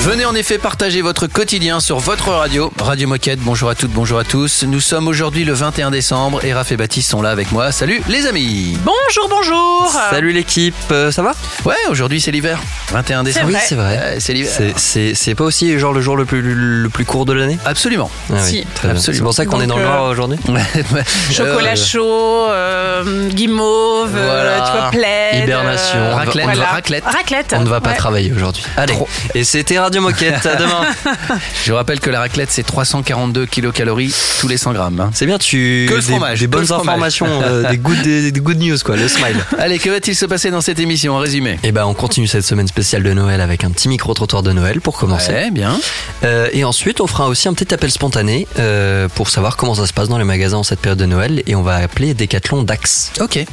Venez en effet partager votre quotidien sur votre radio, Radio Moquette. Bonjour à toutes, bonjour à tous. Nous sommes aujourd'hui le 21 décembre et Raph et Baptiste sont là avec moi. Salut les amis Bonjour, bonjour Salut l'équipe, euh, ça va? Ouais, aujourd'hui c'est l'hiver. 21 décembre. vrai. c'est vrai. Euh, c'est l'hiver. C'est- pas aussi genre le jour le plus, le plus court de l'année? Absolument. Ah oui, Si. très bien. Absolument. C'est pour ça qu'on est dans le euh, noir aujourd'hui Chocolat Euh, chaud, euh, guimauve, euh, Voilà. tu vois, plaid. Hibernation. euh, Raclette, voilà. raclette. Raclette. On ne va pas ouais. travailler aujourd'hui. Allez, Trop. et c'était Radio Moquette, à demain. Je rappelle que la raclette c'est 342 kilocalories tous les 100 grammes. hein. C'est bien, tu Que le des, fromage, des que bonnes informations, euh, des, good, des, des good news quoi, le smile. Allez, que va-t-il se passer dans cette émission en résumé? Et ben on continue cette semaine spéciale de Noël avec un petit micro trottoir de Noël pour commencer. Ouais, bien. Euh, et ensuite, on fera aussi un petit appel spontané euh, pour savoir comment ça se passe dans les magasins en cette période de Noël. Et on va appeler Decathlon Dax. Ok.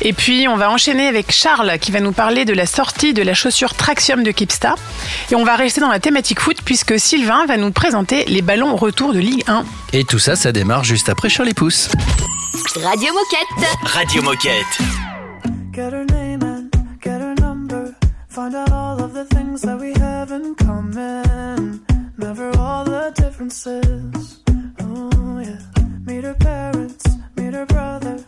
Et puis, on va enchaîner avec Charles qui va nous parler de la sortie de la chaussure Traxium de Kipsta. Et on va rester dans la thématique foot puisque Sylvain va nous présenter les ballons retour de Ligue 1. Et tout ça, ça démarre juste après Charlie Pousse. Radio Moquette. Radio Moquette. Get her name and get her number. Find out all of the things that we have in common. Never all the differences. Oh, yeah. Meet her parents, meet her brother.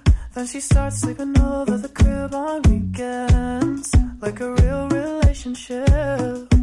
Then she starts sleeping over the crib on weekends. Like a real relationship.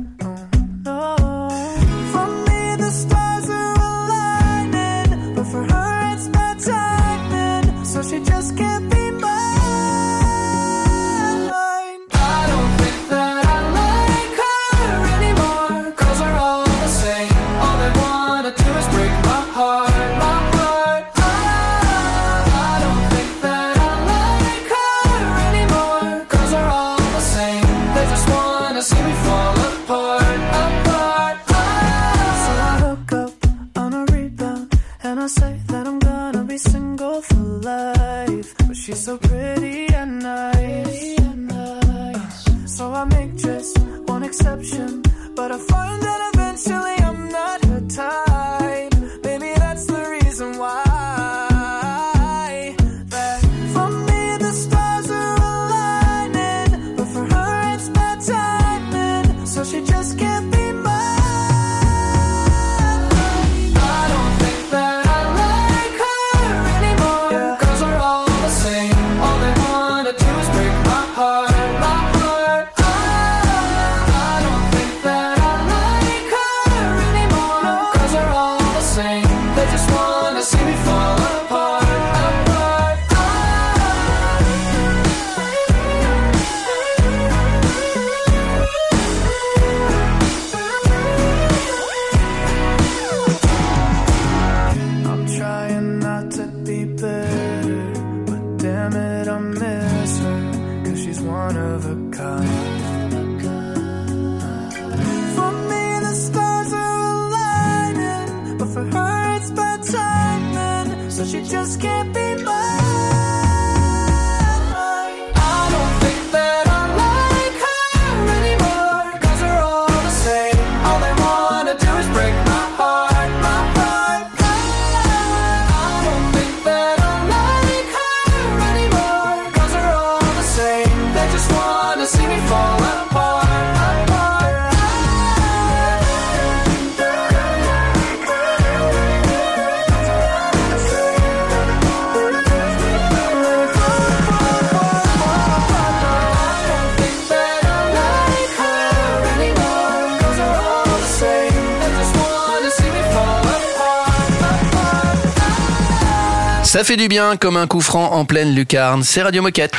Ça fait du bien comme un coup franc en pleine lucarne. C'est Radio Moquette.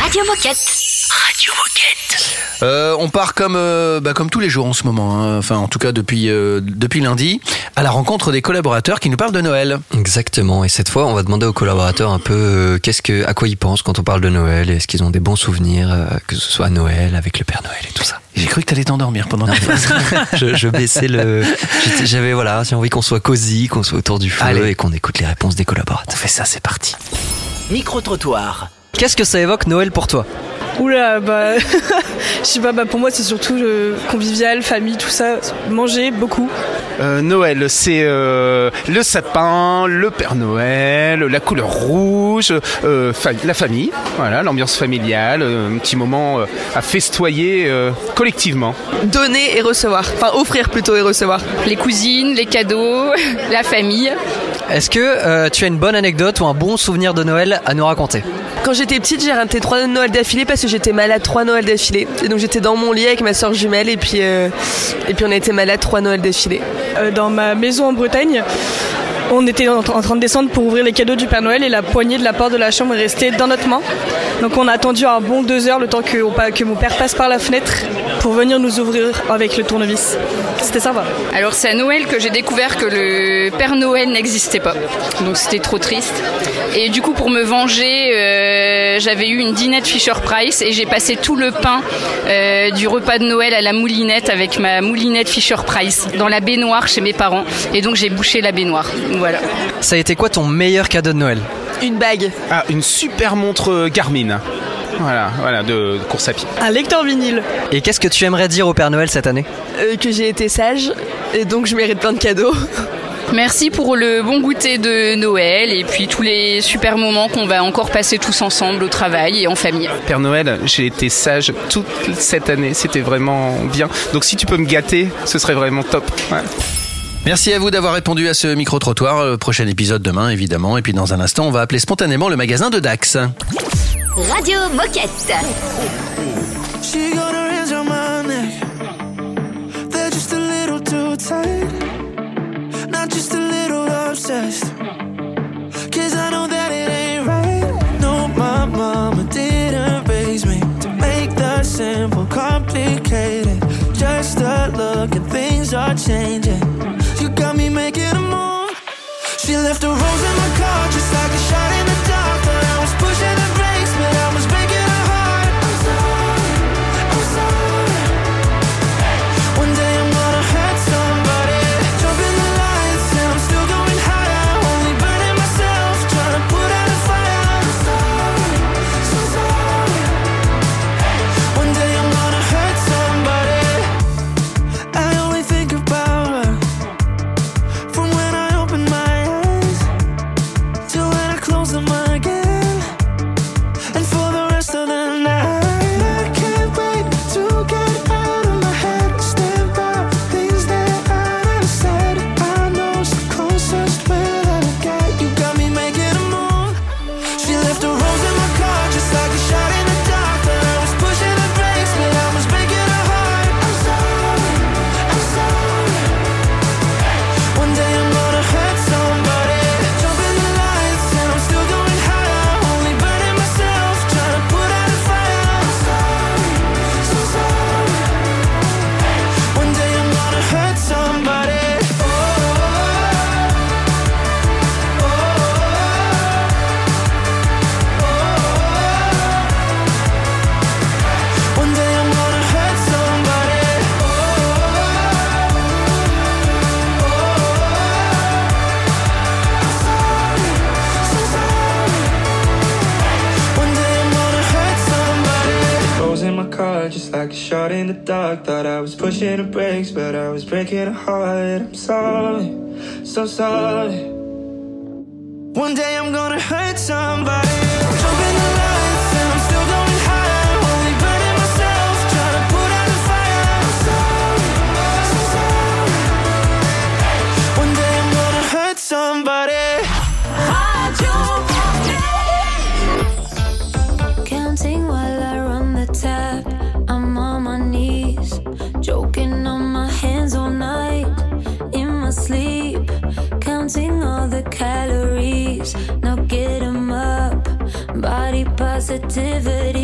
Radio Moquette. Radio Moquette. Euh, on part comme, euh, bah, comme tous les jours en ce moment, hein. enfin en tout cas depuis, euh, depuis lundi, à la rencontre des collaborateurs qui nous parlent de Noël. Exactement. Et cette fois, on va demander aux collaborateurs un peu euh, qu'est-ce que, à quoi ils pensent quand on parle de Noël. Est-ce qu'ils ont des bons souvenirs, euh, que ce soit à Noël avec le Père Noël et tout ça? J'ai cru que t'allais t'endormir pendant la phrase. je, je baissais le. J'avais voilà, j'ai envie qu'on soit cosy, qu'on soit autour du feu Allez. et qu'on écoute les réponses des On collaborateurs. fait ça, c'est parti. Micro-trottoir. Qu'est-ce que ça évoque Noël pour toi Oula, bah, je sais pas, bah, pour moi c'est surtout euh, convivial, famille, tout ça, manger beaucoup. Euh, Noël, c'est euh, le sapin, le Père Noël, la couleur rouge, euh, fa- la famille, voilà, l'ambiance familiale, un petit moment euh, à festoyer euh, collectivement. Donner et recevoir, enfin offrir plutôt et recevoir. Les cousines, les cadeaux, la famille. Est-ce que euh, tu as une bonne anecdote ou un bon souvenir de Noël à nous raconter? Quand j'étais petite, j'ai raté trois Noëls d'affilée parce que j'étais malade trois Noëls d'affilée. Et donc j'étais dans mon lit avec ma soeur jumelle et puis, euh, on a été malade trois Noëls d'affilée. Euh, dans ma maison en Bretagne, on était en, train de descendre pour ouvrir les cadeaux du Père Noël et la poignée de la porte de la chambre est restée dans notre main. Donc on a attendu un bon deux heures le temps que, mon père passe par la fenêtre pour venir nous ouvrir avec le tournevis. C'était sympa. Alors c'est à Noël que j'ai découvert que le Père Noël n'existait pas. Donc c'était trop triste. Et du coup pour me venger, euh, j'avais eu une dînette Fisher Price et j'ai passé tout le pain euh, du repas de Noël à la moulinette avec ma moulinette Fisher Price dans la baignoire chez mes parents. Et donc j'ai bouché la baignoire. Voilà. Ça a été quoi ton meilleur cadeau de Noël Une bague, Ah, une super montre euh, Garmin. Voilà, voilà, de, de course à pied. un lecteur vinyle, Et qu'est-ce que tu aimerais dire au Père Noël cette année euh, que j'ai été sage et donc je mérite plein de cadeaux. Merci pour le bon goûter de Noël et puis tous les super moments qu'on va encore passer tous ensemble au travail et en famille. Père Noël, j'ai été sage toute cette année, c'était vraiment bien. Donc si tu peux me gâter, ce serait vraiment top. Ouais. Merci à vous d'avoir répondu à ce micro-trottoir. Euh, Prochain épisode demain, évidemment. Et puis dans un instant, on va appeler spontanément le magasin de Dax. Radio Moquette. She got her hands on my neck. They're just a little too tight. Not just a little obsessed. Cause I know that it ain't right. No, my mama didn't raise me to make the simple complicated. Just a look and things are changing. Making a move. She left a rose in my car just like a pushing the brakes, but I was breaking her heart. I'm sorry, so sorry. captivity.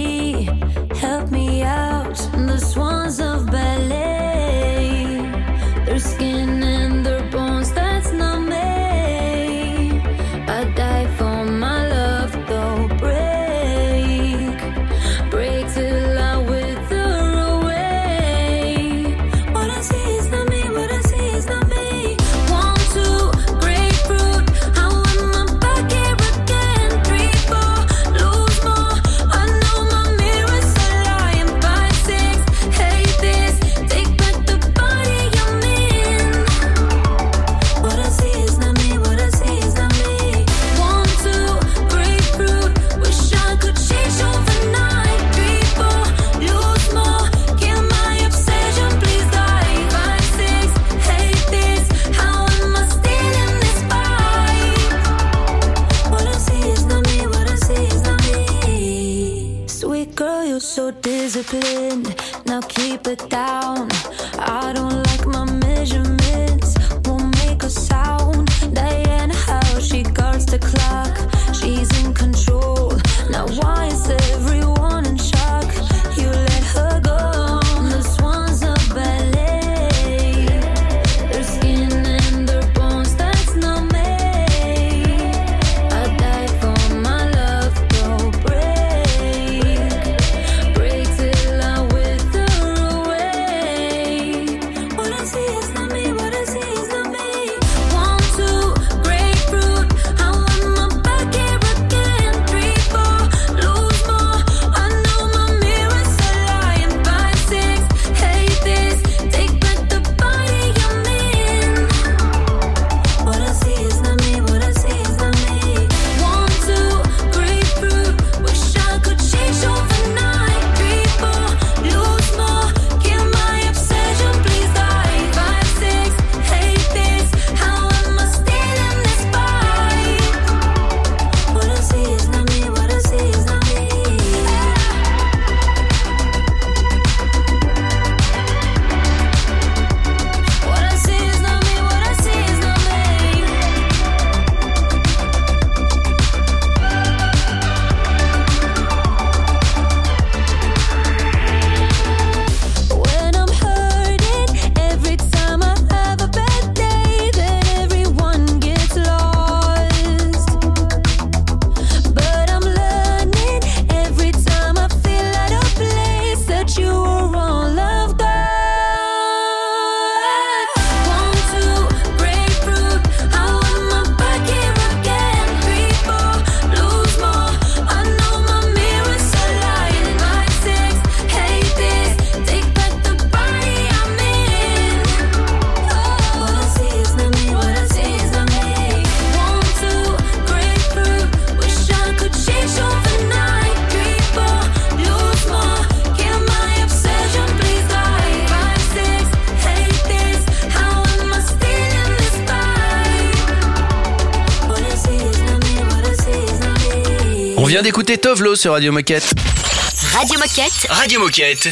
D'écouter Tovlo sur Radio Moquette. Radio Moquette. Radio Moquette.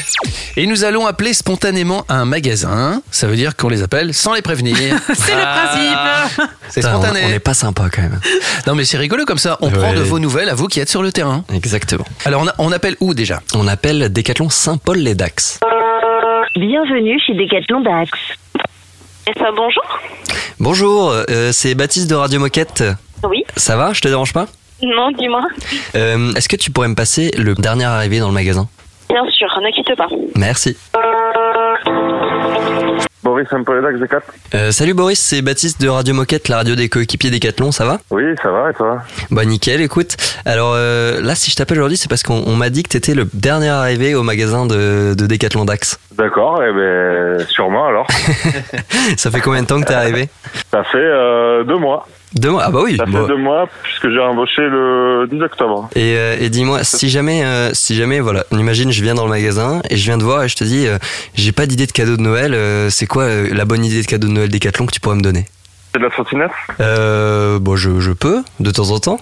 Et nous allons appeler spontanément un magasin. Ça veut dire qu'on les appelle sans les prévenir. C'est le principe. C'est spontané. On n'est pas sympa quand même. Non mais c'est rigolo comme ça. On Ouais. prend de vos nouvelles à vous qui êtes sur le terrain. Exactement. Alors on, a- on appelle où déjà? On appelle Décathlon Saint-Paul-les-Dax. Bienvenue chez Decathlon Dax. Et ça, bonjour Bonjour, euh, c'est Baptiste de Radio Moquette. Oui. Ça va? Je te dérange pas? Non, dis-moi. Euh, Est-ce que tu pourrais me passer le dernier arrivé dans le magasin? Bien sûr, ne quitte pas. Merci. Boris Saint-Paul-Dax des 4 Euh, salut Boris, c'est Baptiste de Radio Moquette, la radio des coéquipiers Décathlon, ça va? Oui, ça va et toi? Bah nickel, écoute. Alors euh, là, si je t'appelle aujourd'hui, c'est parce qu'on on m'a dit que t'étais le dernier arrivé au magasin de, de Décathlon Dax. D'accord, et ben sûrement alors. Ça fait combien de temps que t'es arrivé Ça fait euh, deux mois. Deux mois Ah bah oui. Ça fait deux mois puisque j'ai embauché le 10 octobre. Et, euh, et dis-moi, si jamais, euh, si jamais, voilà, on imagine, je viens dans le magasin et je viens te voir et je te dis, euh, j'ai pas d'idée de cadeau de Noël. c'est quoi la bonne idée de cadeau de Noël Décathlon que tu pourrais me donner? C'est de la trottinette? Euh, Bon, je, je peux, de temps en temps.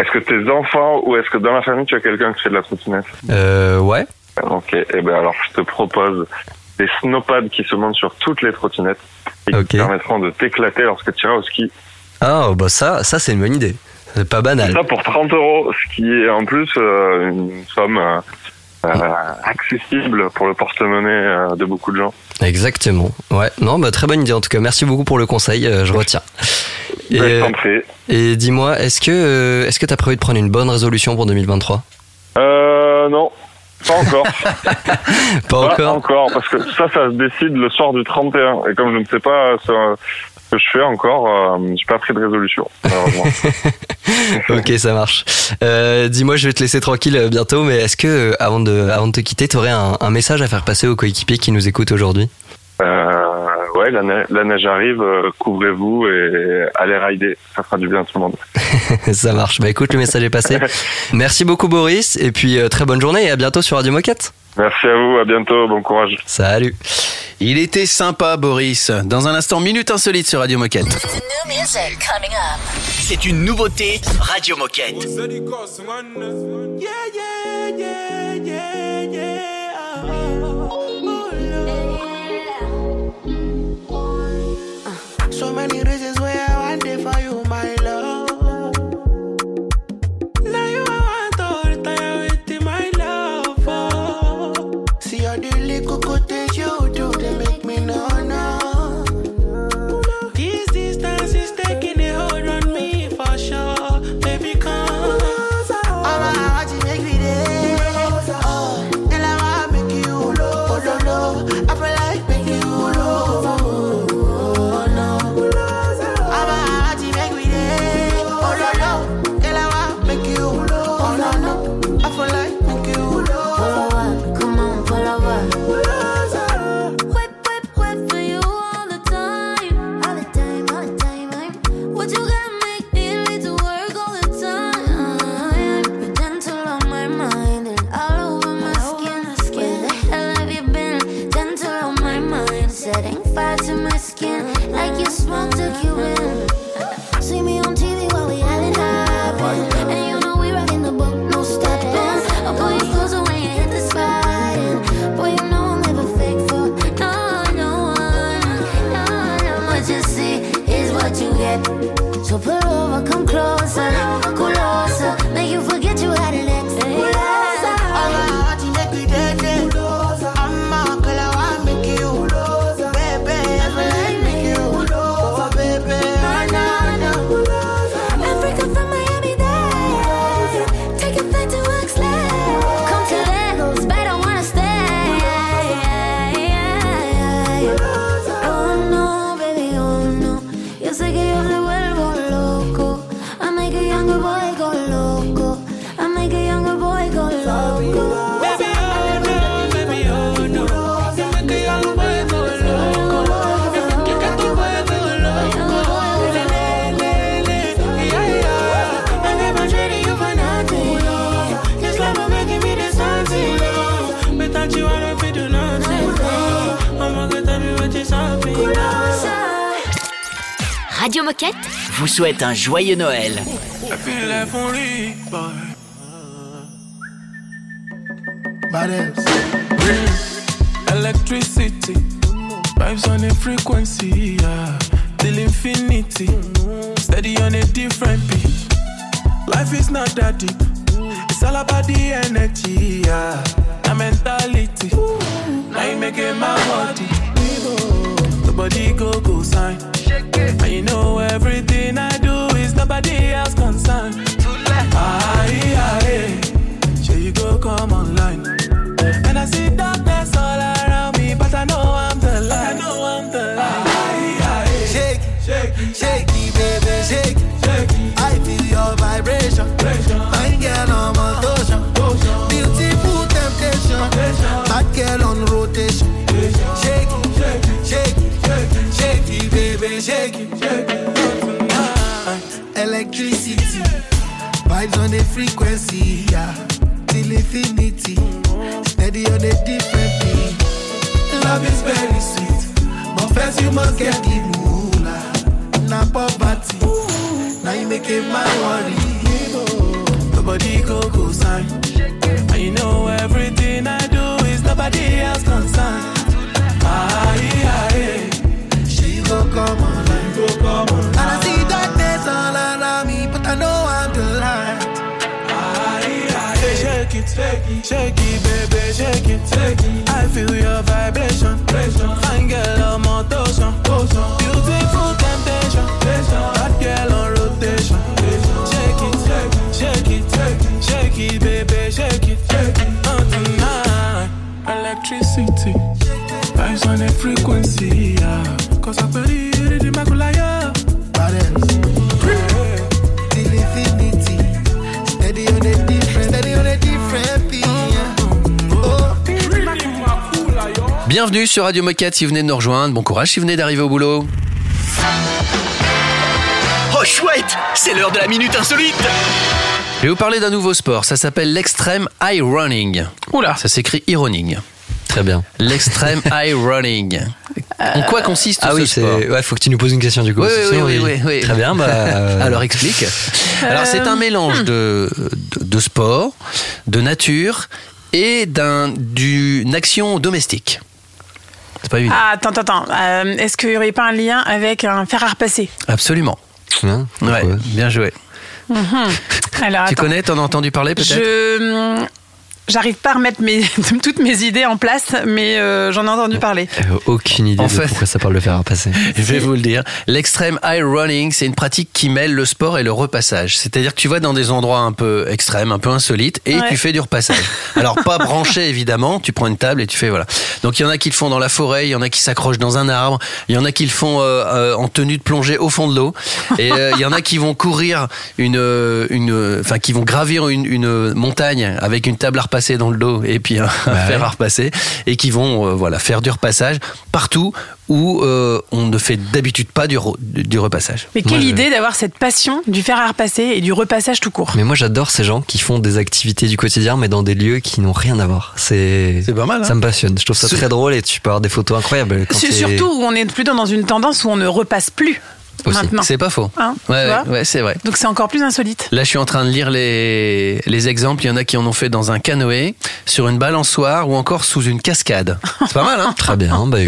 Est-ce que tes enfants ou est-ce que dans la famille tu as quelqu'un qui fait de la trottinette? Euh, ouais. Ok, et ben alors je te propose des snowpads qui se montent sur toutes les trottinettes et qui te permettront de t'éclater lorsque tu iras au ski. Ah, bah ça, ça c'est une bonne idée. C'est pas banal. Ça pour 30 euros, ce qui est en plus euh, une somme euh, euh, accessible pour le porte-monnaie de beaucoup de gens. Exactement. Ouais. Non, bah très bonne idée en tout cas. Merci beaucoup pour le conseil. je retiens. Et, je dis-moi, est-ce que est-ce que t'as prévu de prendre une bonne résolution pour 2023 Euh, non. Pas encore. Pas encore encore, parce que ça, ça se décide le soir du 31. Et comme je ne sais pas ce que je fais encore, euh, j'ai pas pris de résolution, malheureusement. Ok, ça marche. Euh, dis-moi, je vais te laisser tranquille euh, bientôt, mais est-ce que euh, avant de avant de te quitter, t'aurais un, un message à faire passer aux coéquipiers qui nous écoutent aujourd'hui? Euh, ouais, la, neige, arrive, euh, couvrez-vous et allez rider. Ça fera du bien à tout le monde. ça marche. Bah écoute, le message est passé. Merci beaucoup, Boris. Et puis, euh, très bonne journée et à bientôt sur Radio Moquette. Merci à vous, à bientôt, bon courage. Salut. Il était sympa, Boris. Dans un instant, minute insolite sur Radio Moquette. C'est une nouveauté, Radio Moquette. So many So pull over, come closer. Rocket vous souhaite un joyeux Noël. Electricity, vibes on a frequency, yeah. till infinity, steady on a different beat. Life is not that deep, it's all about the energy, yeah. My mentality, now you making my body, the body go go sign. I know everything I do is nobody else concerned. Aye, aye. Sure you go come sur Radio Moquette si vous venez de nous rejoindre. Bon courage si vous venez d'arriver au boulot. Oh chouette, c'est l'heure de la minute insolite. Je vais vous parler d'un nouveau sport, ça s'appelle l'extrême high running. Oula, ça s'écrit ironing. Très bien. L'extrême high running. En quoi consiste ah ce oui, sport faut que tu nous poses une question du coup. Oui, oui, oui, Très bien. Bah. Euh, Alors explique. Alors c'est un euh, mélange hmm. de, de, sport, de nature et d'une action domestique. C'est pas évident. Ah, attends, attends, attends. Euh, Est-ce qu'il n'y aurait pas un lien avec un fer à repasser? Absolument. Hein, Ouais, bien joué. Mhm. Alors, Tu attends. connais, t'en as entendu parler peut-être? Je. J'arrive pas à remettre mes, toutes mes idées en place, mais euh, j'en ai entendu parler. euh, aucune idée En de fait- pourquoi ça parle de faire passer. Je vais vous le dire. L'extrême high running, c'est une pratique qui mêle le sport et le repassage. C'est-à-dire que tu vas dans des endroits un peu extrêmes, un peu insolites, et Ouais. tu fais du repassage. Alors pas branché évidemment, tu prends une table et tu fais voilà. Donc il y en a qui le font dans la forêt, il y en a qui s'accrochent dans un arbre, il y en a qui le font euh, euh, en tenue de plongée au fond de l'eau, et euh, il y en a qui vont courir une, euh, une, enfin qui vont gravir une, une montagne avec une table à repasser dans le dos et puis un, un fer à repasser, et qui vont euh, voilà faire du repassage partout où euh, on ne fait d'habitude pas du, re- du repassage. Mais quelle idée d'avoir cette passion du fer à repasser et du repassage tout court. Mais moi j'adore ces gens qui font des activités du quotidien mais dans des lieux qui n'ont rien à voir. C'est C'est pas mal. hein ça me passionne. Je trouve ça C'est- très drôle et tu peux avoir des photos incroyables. Quand Surtout où on est plutôt dans une tendance où on ne repasse plus Aussi. maintenant. C'est pas faux. Hein, ouais, vois ouais, ouais, c'est vrai. Donc c'est encore plus insolite. Là, je suis en train de lire les, les exemples. Il y en a qui en ont fait dans un canoë, sur une balançoire ou encore sous une cascade. C'est pas mal, hein Très bien, bah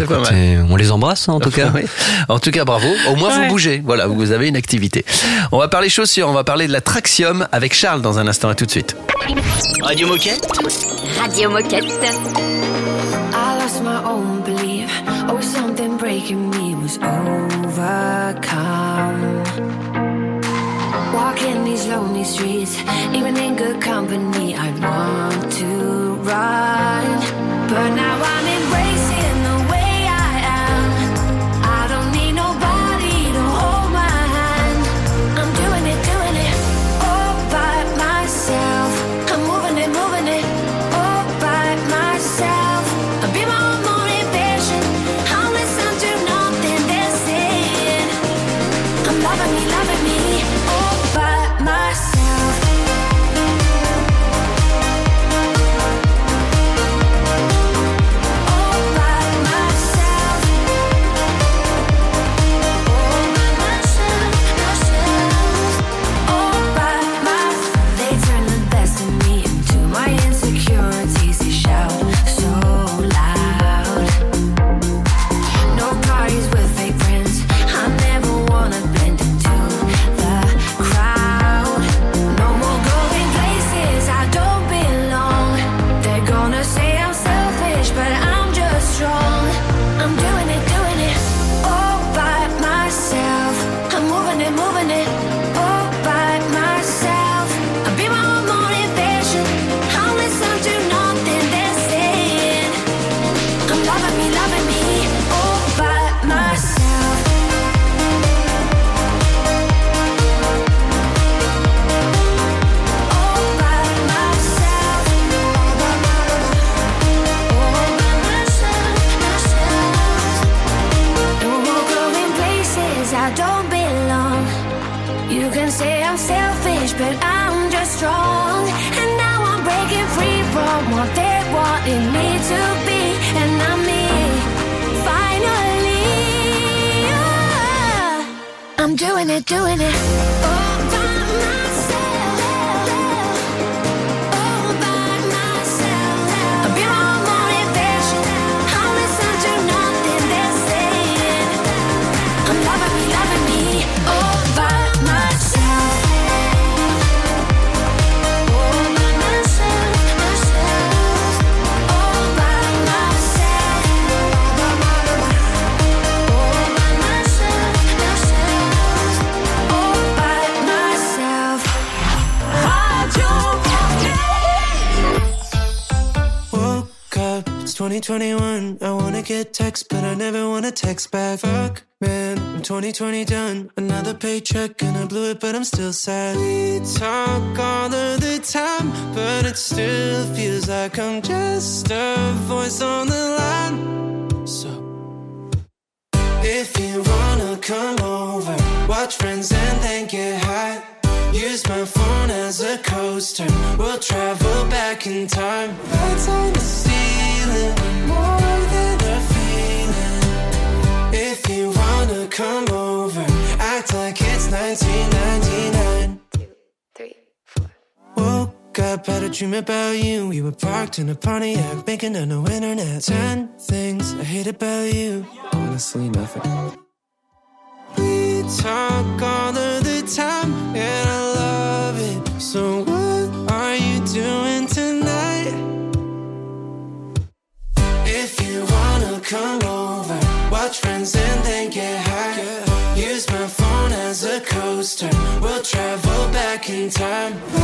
on les embrasse hein, en tout cas. Oui. En tout cas, bravo. Au moins, Ouais. vous bougez. Voilà, vous avez une activité. On va parler chaussures. On va parler de la traxium avec Charles dans un instant. À tout de suite. Radio Moquette Radio Moquette. I lost my own belief. Oh, something breaking me was overcome. Walking these lonely streets, even in good company, I'd want to run. But now 2021. I wanna get text, but I never wanna text back. Fuck, man, I'm 2020 done. Another paycheck and I blew it, but I'm still sad. We talk all of the time, but it still feels like I'm just a voice on the line. So, if you wanna come over, watch friends and then get high. Use my phone as a coaster. We'll travel back in time. Lights on the ceiling, more than a feeling. If you wanna come over, act like it's 1999. Two, three, four. Woke up, had a dream about you. We were parked in a Pontiac, making a no internet. Ten things I hate about you. Honestly, nothing. We talk all of the time, and I love it. So what are you doing tonight? If you wanna come over, watch friends and then get high. Use my phone as a coaster. We'll travel back in time.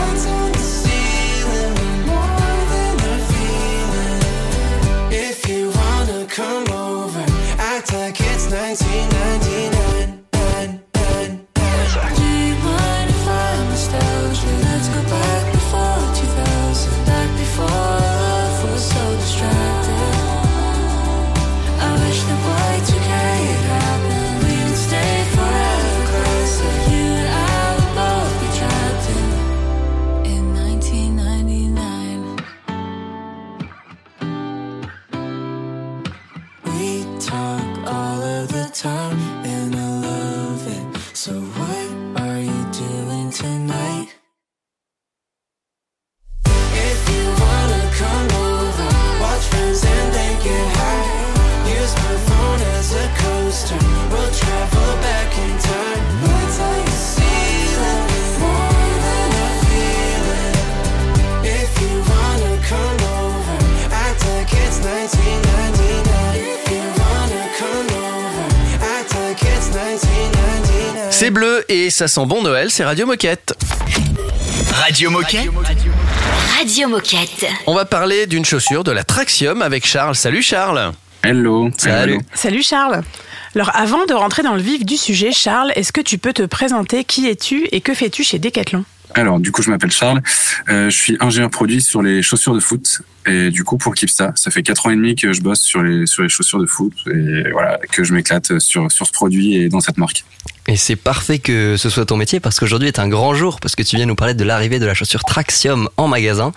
Ça sent bon Noël, c'est Radio Moquette. Radio Moquette. Radio Moquette. On va parler d'une chaussure, de la Traxium avec Charles. Salut Charles. Hello. Salut. Salut Charles. Alors avant de rentrer dans le vif du sujet, Charles, est-ce que tu peux te présenter Qui es-tu et que fais-tu chez Decathlon? Alors, du coup, je m'appelle Charles. Euh, je suis ingénieur produit sur les chaussures de foot. Et du coup, pour Kipsta, ça fait quatre ans et demi que je bosse sur les, sur les chaussures de foot. Et voilà, que je m'éclate sur, ce produit et dans cette marque. Et c'est parfait que ce soit ton métier parce qu'aujourd'hui est un grand jour parce que tu viens nous parler de l'arrivée de la chaussure Traxium en magasin.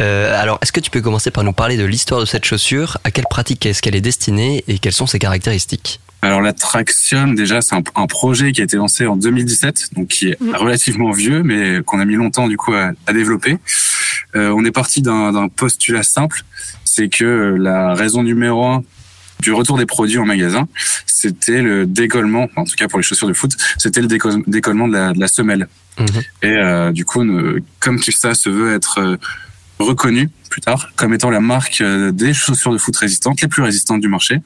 Euh, alors, est-ce que tu peux commencer par nous parler de l'histoire de cette chaussure? À quelle pratique est-ce qu'elle est destinée et quelles sont ses caractéristiques? Alors la Traxium, déjà, c'est un, un projet qui a été lancé en 2017, donc qui est relativement vieux, mais qu'on a mis longtemps du coup à, à développer. Euh, on est parti d'un postulat simple, c'est que euh, la raison numéro un du retour des produits en magasin, c'était le décollement, en tout cas pour les chaussures de foot, c'était le déco- décollement de la, de la semelle. Et euh, du coup, ne- comme Kifsa se veut être euh, reconnu plus tard comme étant la marque euh, des chaussures de foot résistantes, les plus résistantes du marché,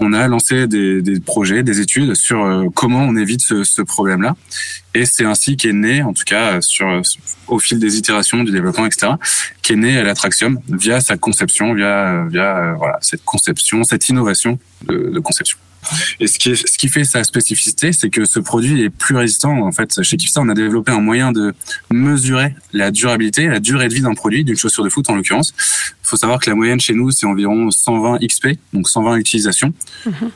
on a lancé des, projets, des études sur euh, comment on évite ce, problème-là. Et c'est ainsi qu'est né, en tout cas sur au fil des itérations, du développement, etc., qu'est né l'Attraxium via sa conception, via via euh, voilà cette conception, cette innovation de, conception. Et ce qui, ce qui fait sa spécificité, c'est que ce produit est plus résistant. En fait, chez Kifsa, on a développé un moyen de mesurer la durabilité, la durée de vie d'un produit, d'une chaussure de foot en l'occurrence pense. Il faut savoir que la moyenne chez nous, c'est environ 120 XP, donc 120 utilisations.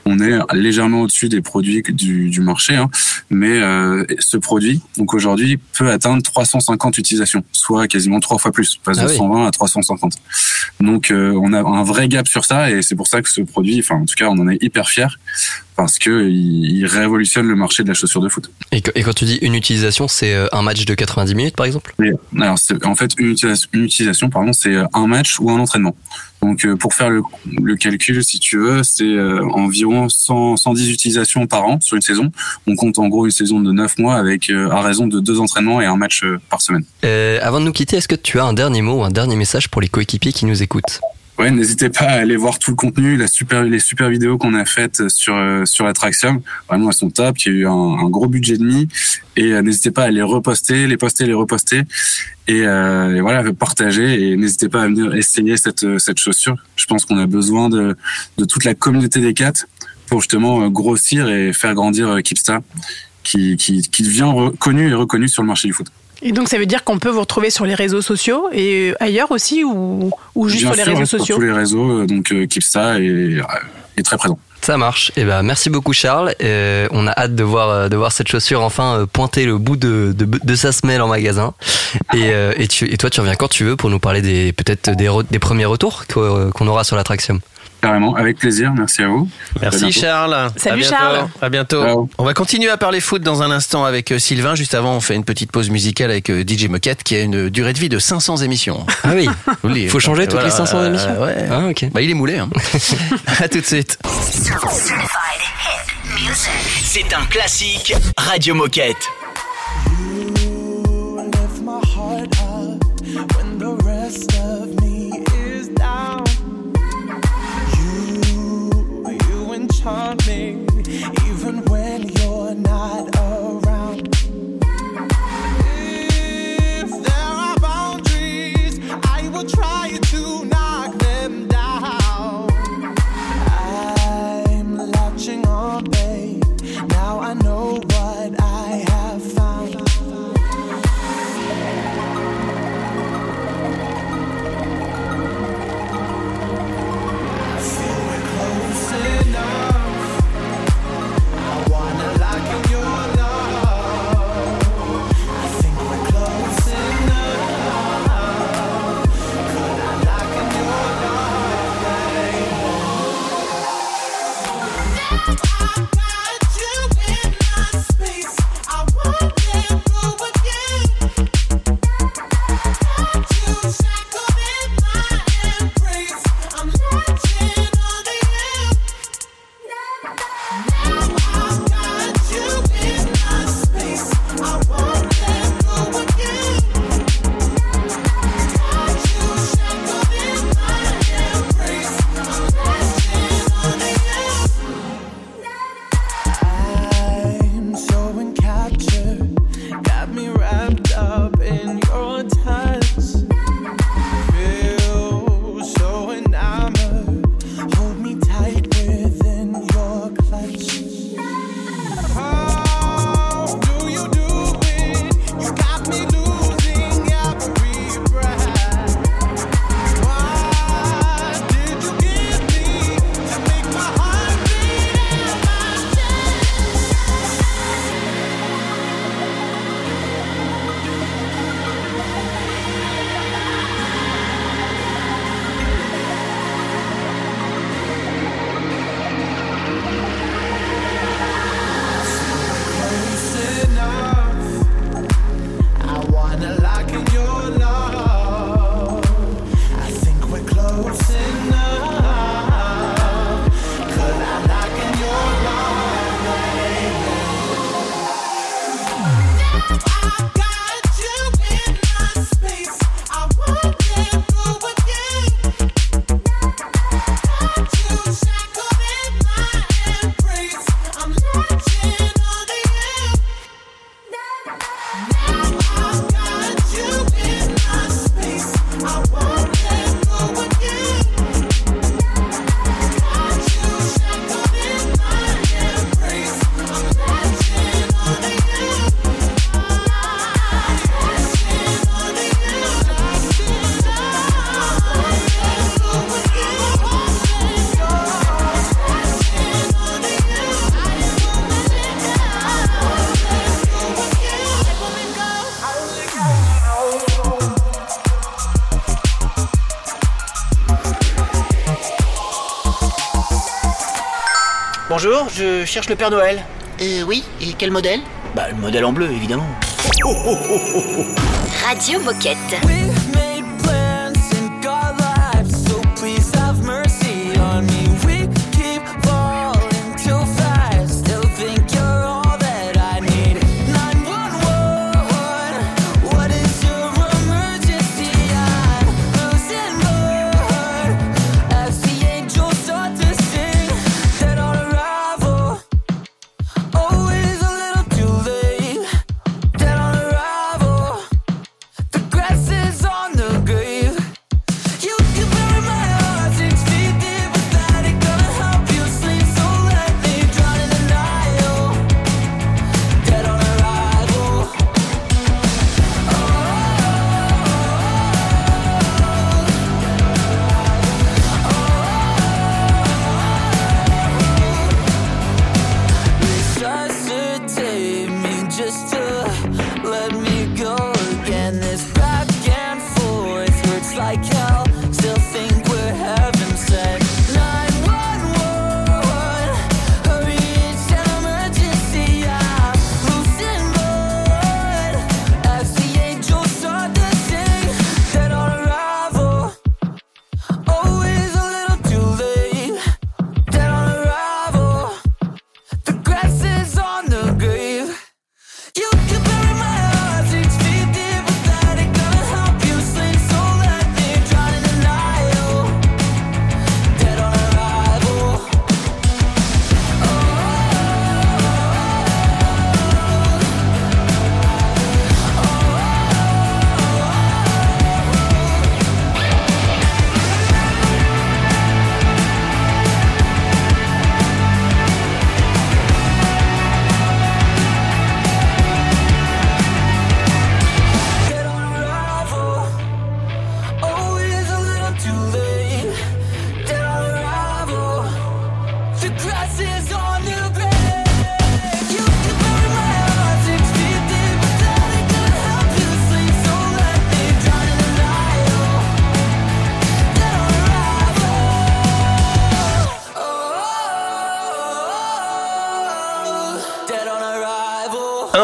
On est légèrement au-dessus des produits du, du marché, hein. mais euh, ce produit, donc aujourd'hui, peut atteindre 350 utilisations, soit quasiment trois fois plus. Passe Ah de oui. 120 à 350. Donc euh, on a un vrai gap sur ça, et c'est pour ça que ce produit, enfin en tout cas, on en est hyper fiers parce que il, il révolutionne le marché de la chaussure de foot. et, que- et quand tu dis une utilisation, c'est euh, un match de 90 minutes par exemple? Alors, c'est- en fait, une utilisation, une utilisation, pardon, c'est un match ou un entraînement. Donc, euh, pour faire le, calcul, si tu veux, c'est euh, environ 100, 110 utilisations par an sur une saison. On compte en gros une saison de 9 mois avec euh, à raison de deux entraînements et un match par semaine. Avant de nous quitter, est-ce que tu as un dernier mot ou un dernier message pour les coéquipiers qui nous écoutent? Ouais, n'hésitez pas à aller voir tout le contenu, la super, les super vidéos qu'on a faites sur euh, sur l'Attraxium. Vraiment, elles sont top. Il y a eu un, un gros budget de mis et euh, n'hésitez pas à les reposter, les poster, les reposter et, euh, et voilà, partager et n'hésitez pas à venir essayer cette euh, cette chaussure. Je pense qu'on a besoin de de toute la communauté des quatre pour justement euh, grossir et faire grandir euh, Kipsta, qui qui qui devient connu et reconnu sur le marché du foot. Et donc ça veut dire qu'on peut vous retrouver sur les réseaux sociaux et ailleurs aussi ou, ou juste Bien sur les sûr, réseaux sociaux? Sur tous les réseaux, euh, donc euh, Kipsta et, est très présent. Ça marche. Et ben merci beaucoup Charles. Euh, on a hâte de voir euh, de voir cette chaussure enfin euh, pointer le bout de, de, de sa semelle en magasin. Et, euh, et, tu, et toi tu reviens quand tu veux pour nous parler des peut-être des, des premiers retours qu'o- qu'on aura sur l'attraction. Carrément, avec plaisir. Merci à vous. Merci. Charles. Salut, À. Charles. À bientôt. Ciao. On va continuer à parler foot dans un instant avec euh, Sylvain. Juste avant, on fait une petite pause musicale avec euh, DJ Moquette qui a une durée de vie de 500 émissions. Ah oui. Dites. Faut changer toutes Voilà, les 500 euh, émissions. ouais. Ah ok. Bah, il est moulé. Hein. à tout de suite. C'est un classique Radio Moquette. lift my heart up when the rest of you enchant me even when you're not je cherche le Père Noël. Euh, oui, et quel modèle? Bah, le modèle en bleu, évidemment. Radio Moquette. made plans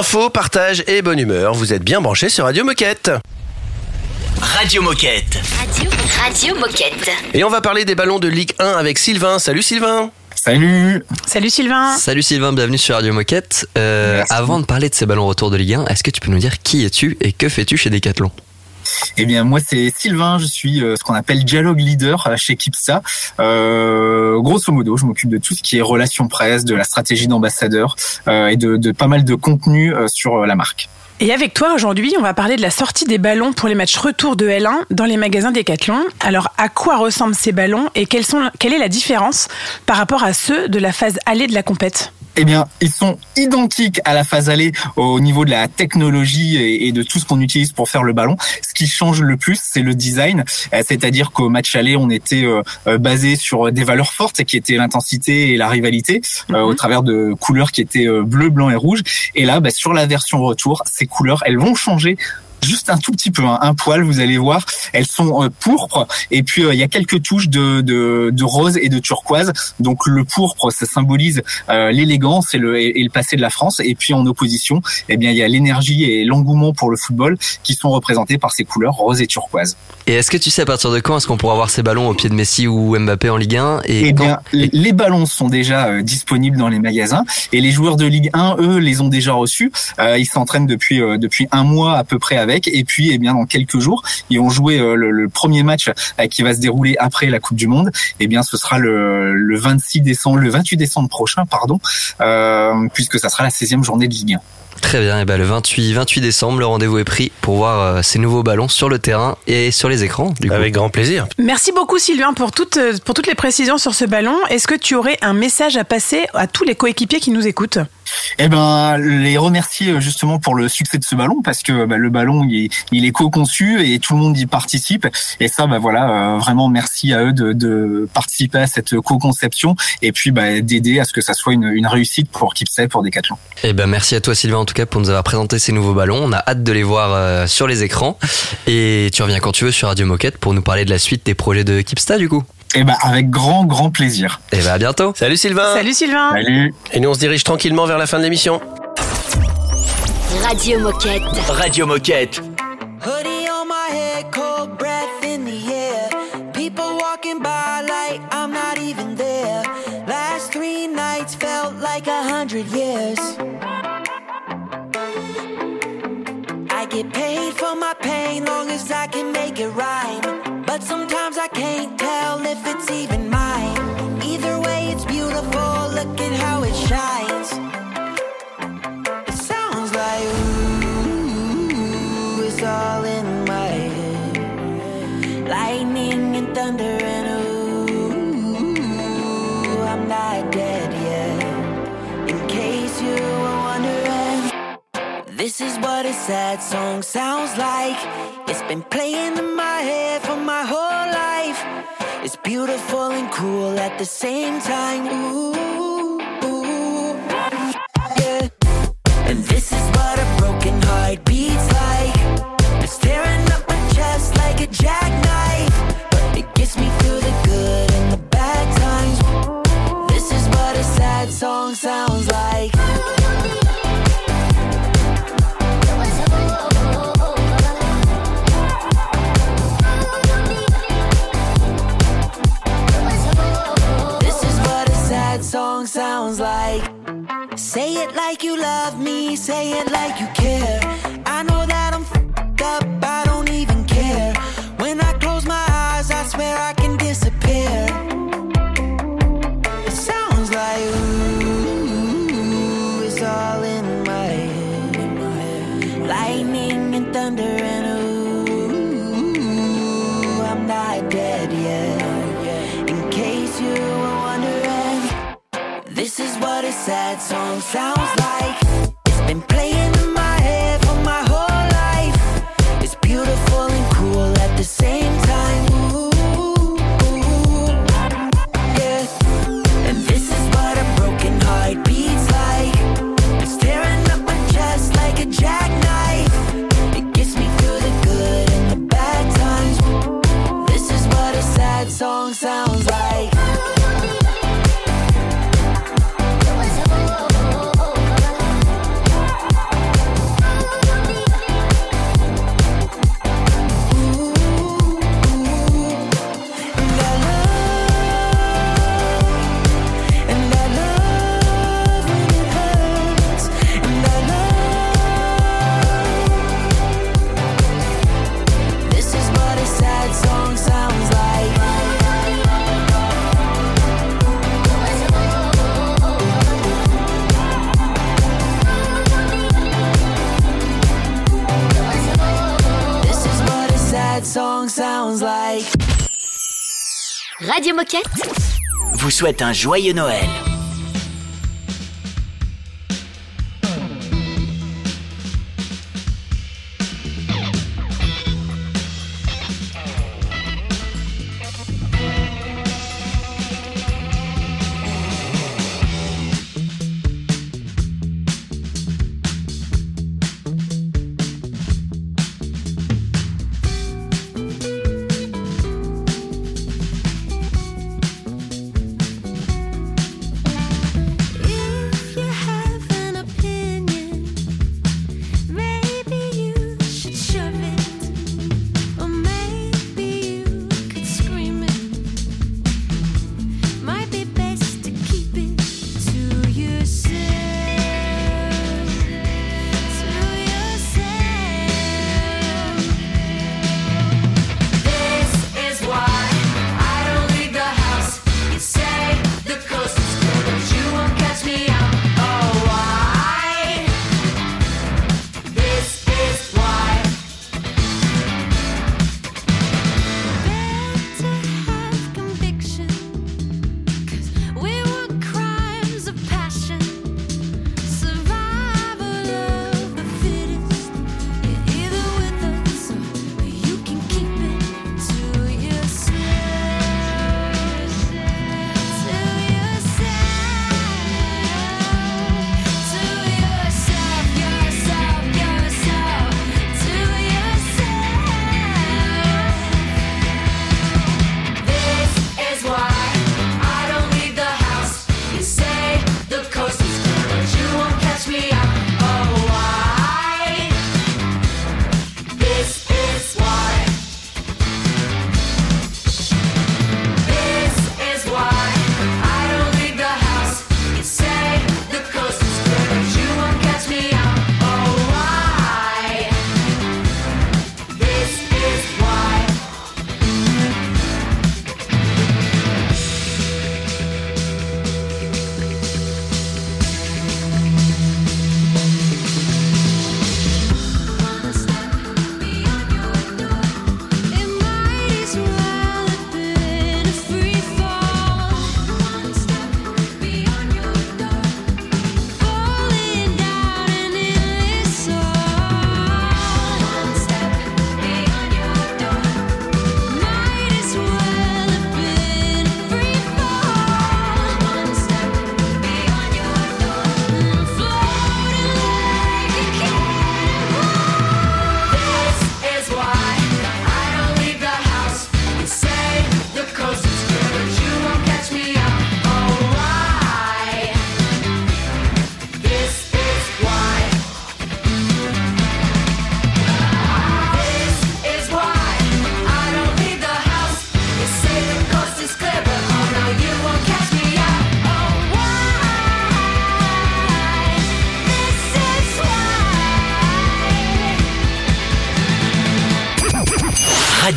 Info, partage et bonne humeur. Vous êtes bien branchés sur Radio Moquette. Radio Moquette. Radio, Radio Moquette. Et on va parler des ballons de Ligue 1 avec Sylvain. Salut Sylvain. Salut Salut Sylvain Salut Sylvain, bienvenue sur Radio Moquette. Euh, avant de parler de ces ballons retour de Ligue 1, est-ce que tu peux nous dire qui es-tu et que fais-tu chez Decathlon? Eh bien, moi, c'est Sylvain. Je suis euh, ce qu'on appelle dialogue leader euh, chez Kipsta. Euh, grosso modo, je m'occupe de tout ce qui est relations presse, de la stratégie d'ambassadeur euh, et de, pas mal de contenu sur la marque. Et avec toi aujourd'hui, on va parler de la sortie des ballons pour les matchs retour de L1 dans les magasins Decathlon. Alors, à quoi ressemblent ces ballons et quelle est la différence par rapport à ceux de la phase allée de la compète? Eh bien, ils sont identiques à la phase allée au niveau de la technologie et de tout ce qu'on utilise pour faire le ballon. Ce qui change le plus, c'est le design. Euh, C'est-à-dire qu'au match aller, on était euh, euh, basé sur des valeurs fortes qui étaient l'intensité et la rivalité euh, au travers de couleurs qui étaient bleu, blanc et rouge. Et là, bah, sur la version retour, ces couleurs, elles vont changer juste un tout petit peu, hein, un poil, vous allez voir. Elles sont euh, pourpres et puis euh, il y a quelques touches de, de, de rose et de turquoise. Donc le pourpre, ça symbolise euh, l'élégance et le, et le passé de la France. Et puis en opposition, eh bien il y a l'énergie et l'engouement pour le football qui sont représentés par ces couleurs rose et turquoise. Et est-ce que tu sais à partir de quand est-ce qu'on pourra voir ces ballons au pied de Messi ou Mbappé en Ligue 1 et Eh bien, les- les ballons sont déjà disponibles dans les magasins et les joueurs de Ligue 1, eux, les ont déjà reçus. Ils s'entraînent depuis depuis un mois à peu près avec. Et puis, eh bien, dans quelques jours, ils vont jouer euh, le, le premier match euh, qui va se dérouler après la Coupe du Monde. Eh bien, ce sera le, le 26 décembre, le 28 décembre prochain, pardon, euh, puisque ça sera la 16e journée de Ligue 1. Très bien, et ben le 28, 28 décembre, le rendez-vous est pris pour voir euh, ces nouveaux ballons sur le terrain et sur les écrans. Du coup. Avec grand plaisir. Merci beaucoup Sylvain pour toutes, pour toutes les précisions sur ce ballon. Est-ce que tu aurais un message à passer à tous les coéquipiers qui nous écoutent? Eh ben, les remercier euh, justement pour le succès de ce ballon parce que bah, le ballon il est, co-conçu et tout le monde y participe et ça bah voilà euh, vraiment merci à eux de, participer à cette co-conception et puis bah, d'aider à ce que ça soit une, réussite pour Kipsey pour Decathlon. Eh ben merci à toi Sylvain en tout cas pour nous avoir présenté ces nouveaux ballons. On a hâte de les voir euh, sur les écrans et tu reviens quand tu veux sur Radio Moquette pour nous parler de la suite des projets de Kipsta du coup. Eh ben avec grand grand plaisir. Et ben à bientôt. Salut Sylvain. Salut Sylvain Salut. Et nous on se dirige tranquillement vers la fin de l'émission. Radio Moquette. Radio Moquette. Hoodie on my head, cold breath in the air. People walking by like I'm not even there. Last three nights felt like a hundred years. I get paid for my pain long as I can make it rhyme. But sometimes I can't tell if it's even mine. Either way, it's beautiful. Look at how it shines. It sounds like ooh, it's all in my head. Lightning and thunder and ooh, I'm not dead yet. In case you were wondering, this is what a sad song sounds like. It's been playing in my head beautiful and cruel at the same time. Ooh, ooh, yeah. And this is what a broken heart beats like. It's tearing up my chest like a jackknife. But it gets me through the good and the bad times. This is what a sad song sounds say it like you care. I know that I'm fed up, I don't even care. When I close my eyes, I swear I can disappear. It sounds like ooh, it's all in my head. Lightning and thunder and ooh, I'm not dead yet. In case you were wondering. This is what a sad song sounds like. Vous souhaite un joyeux Noël.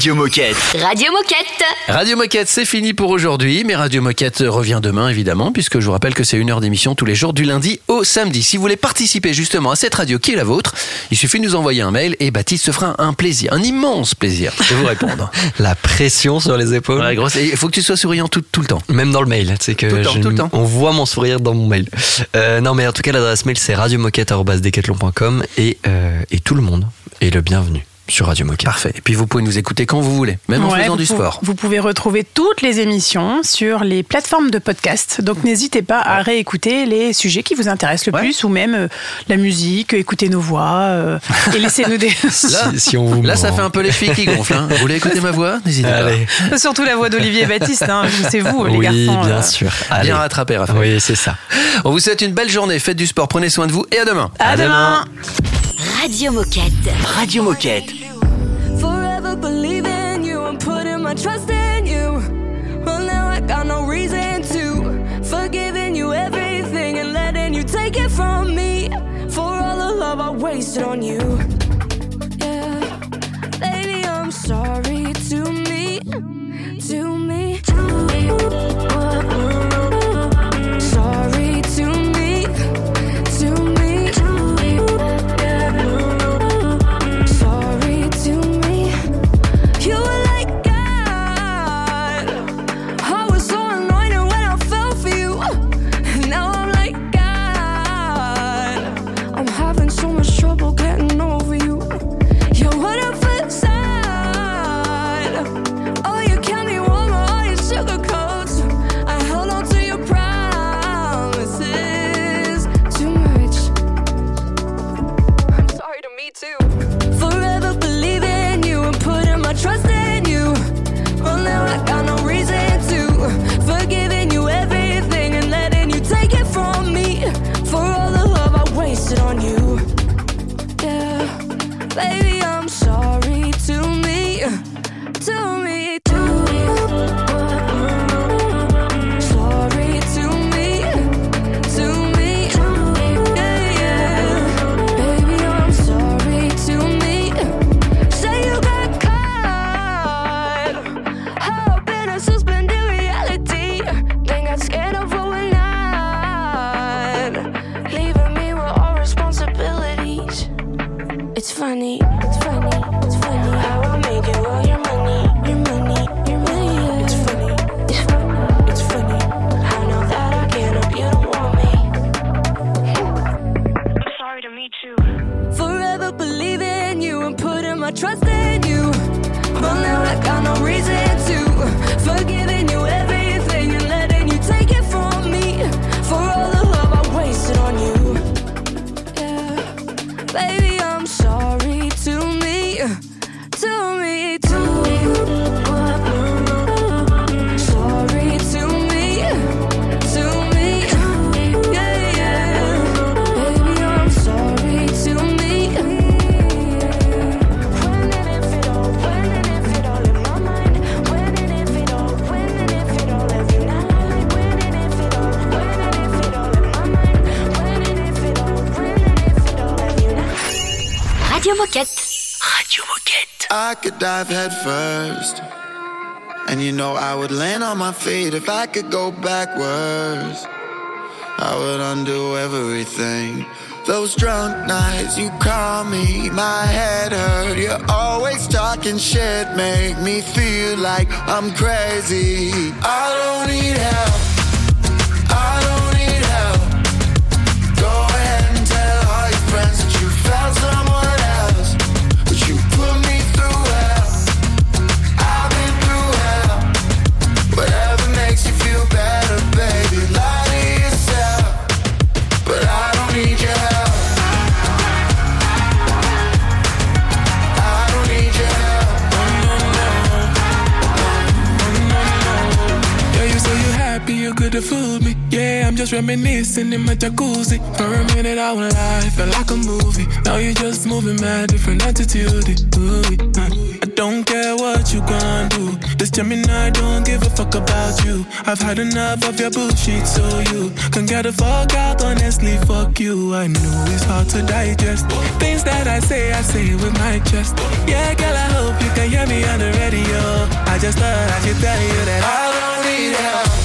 Radio Moquette. Radio Moquette. Radio Moquette, c'est fini pour aujourd'hui, mais Radio Moquette revient demain évidemment, puisque je vous rappelle que c'est une heure d'émission tous les jours du lundi au samedi. Si vous voulez participer justement à cette radio qui est la vôtre, il suffit de nous envoyer un mail et Baptiste se fera un plaisir, un immense plaisir de vous répondre. La pression sur les épaules. Ouais, grosse- et il faut que tu sois souriant tout, tout le temps. Même dans le mail, sais que Tout le temps, je- tout le temps. on voit mon sourire dans mon mail. Euh, non, mais en tout cas, l'adresse mail c'est radiomoquette@decathlon.com et euh, et tout le monde est le bienvenu sur Radio Moquette. Parfait. Et puis vous pouvez nous écouter quand vous voulez, même en Ouais, faisant du sport. Vous pouvez retrouver toutes les émissions sur les plateformes de podcast. Donc n'hésitez pas à réécouter les sujets qui vous intéressent le plus ou même euh, la musique, écouter nos voix euh, et laissez-nous des. Là, là ça fait un peu les filles qui gonflent. hein. Vous voulez écouter ma voix? N'hésitez Allez. Surtout la voix d'Olivier Baptiste. hein. C'est vous, les oui, garçons. bien euh. sûr. pas. Bien rattrapé, Raphaël. Oui, c'est ça. On vous souhaite une belle journée. Faites du sport, prenez soin de vous et à demain. À, demain. Radio Moquette. Radio Moquette. Forever believing you and putting my trust in you. Well, now I got no reason to. Forgiving you everything and letting you take it from me. For all the love I wasted on you. Dive head first. And you know I would land on my feet if I could go backwards. I would undo everything. Those drunk nights you call me, my head hurt. You're always talking shit, make me feel like I'm crazy. I don't need help. Just reminiscing in my jacuzzi. For a minute, I won't lie, felt like a movie. Now you're just moving mad, different attitude. Ooh, uh, I don't care what you gon' do. This Gemini don't give a fuck about you. I've had enough of your bullshit, so you can get the fuck out. Honestly, fuck you. I know it's hard to digest. Things that I say, I say it with my chest. Yeah, girl, I hope you can hear me on the radio. I just thought I should tell you that I don't need help.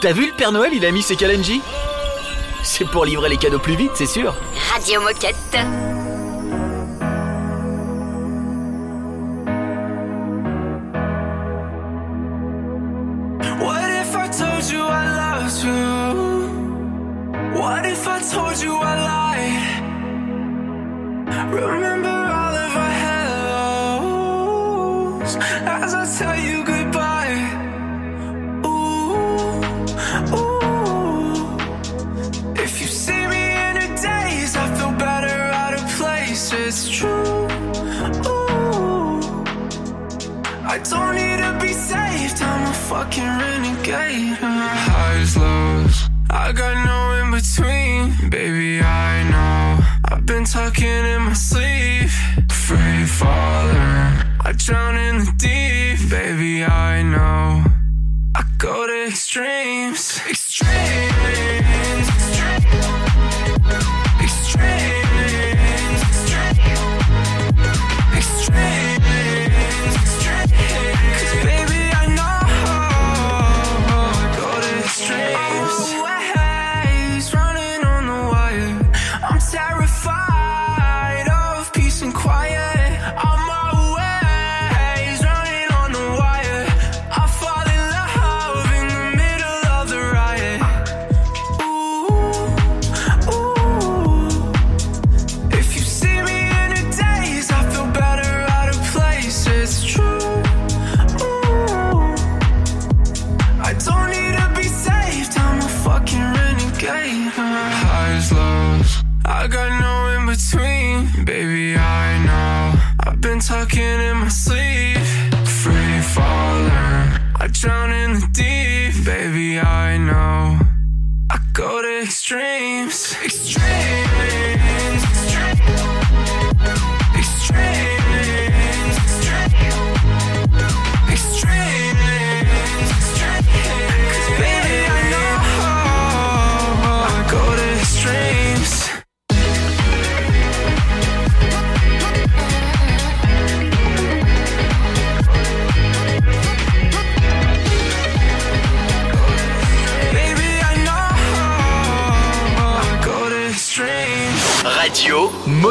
T'as vu le Père Noël, il a mis ses Kalenji? C'est pour livrer les cadeaux plus vite, c'est sûr. Radio Moquette. What if I told you I loved you? What if I told you I lied? Remember don't need to be saved, I'm a fucking renegade. Highs, lows, I got no in between. Baby, I know. I've been talking in my sleep. Free faller, I drown in the deep. Baby, I know. I go to. Extremes.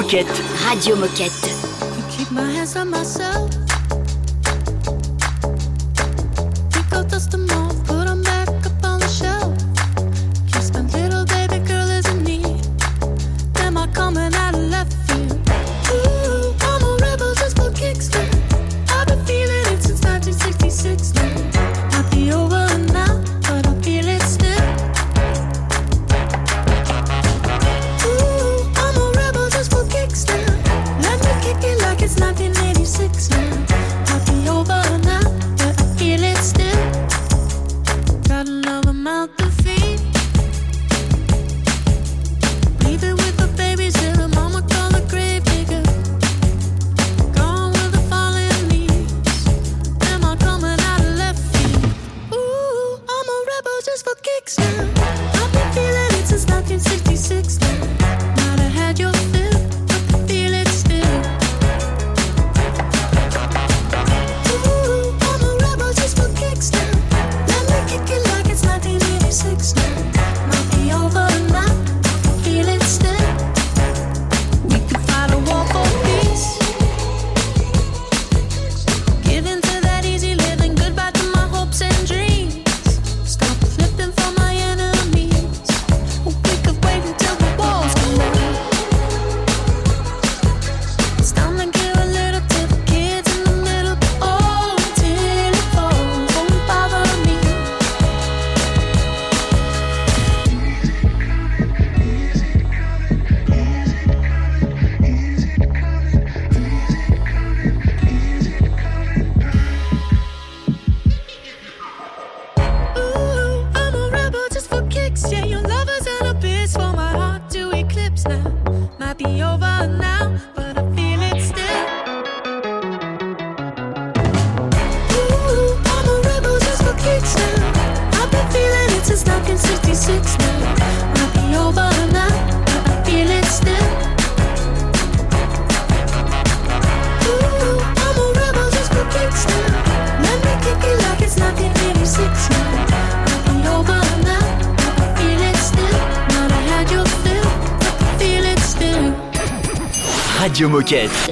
Moquette. Radio Moquette.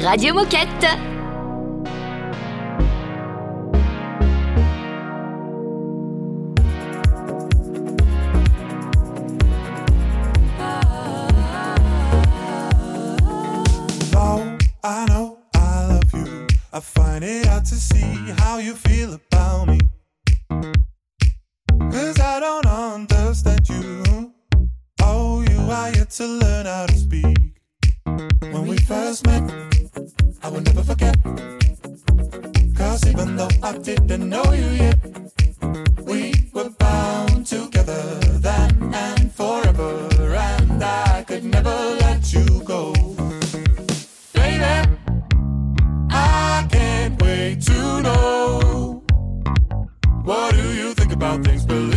Radio Moquette. About things? Believe